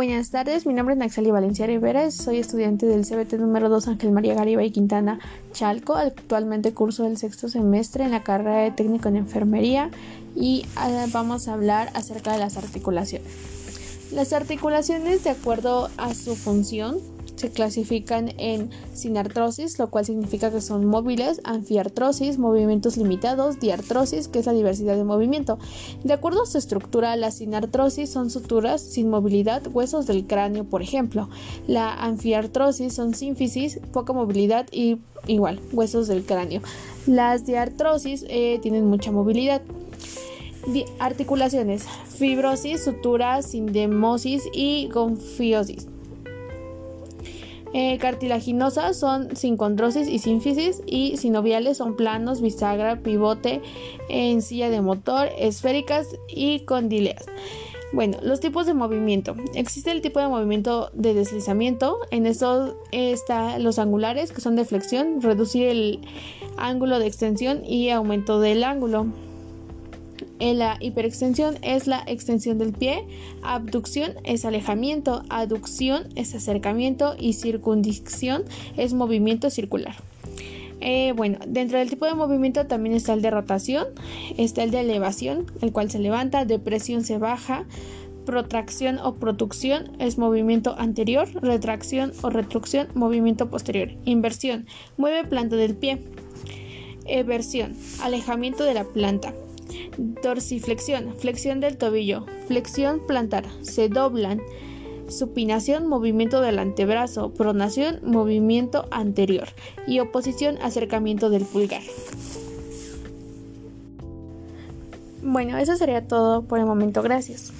Buenas tardes, mi nombre es Naxali Valencia Rivera, soy estudiante del CBT número 2 Ángel María Garibay Quintana Chalco, actualmente curso del sexto semestre en la carrera de técnico en enfermería y ah, vamos a hablar acerca de las articulaciones. Las articulaciones, de acuerdo a su función, se clasifican en sinartrosis, lo cual significa que son móviles, anfiartrosis, movimientos limitados, diartrosis, que es la diversidad de movimiento. De acuerdo a su estructura, las sinartrosis son suturas sin movilidad, huesos del cráneo, por ejemplo. La anfiartrosis son sínfisis, poca movilidad y igual, huesos del cráneo. Las diartrosis eh, tienen mucha movilidad. articulaciones, fibrosis, suturas, sindemosis y gonfiosis. Eh, cartilaginosas son sincondrosis y sínfisis y sinoviales son planos, bisagra, pivote, encilla de motor, esféricas y condileas. Bueno, los tipos de movimiento. Existe el tipo de movimiento de deslizamiento. En estos están los angulares, que son de flexión, reducir el ángulo de extensión y aumento del ángulo. En la hiperextensión es la extensión del pie, abducción es alejamiento, aducción es acercamiento y circundicción es movimiento circular. Eh, bueno, dentro del tipo de movimiento también está el de rotación, está el de elevación, el cual se levanta, depresión se baja, protracción o producción es movimiento anterior, retracción o retrucción, movimiento posterior, inversión, mueve planta del pie, eversión, alejamiento de la planta, dorsiflexión, flexión del tobillo, flexión plantar, se doblan, supinación, movimiento del antebrazo, pronación, movimiento anterior y oposición, acercamiento del pulgar. Bueno, eso sería todo por el momento, gracias.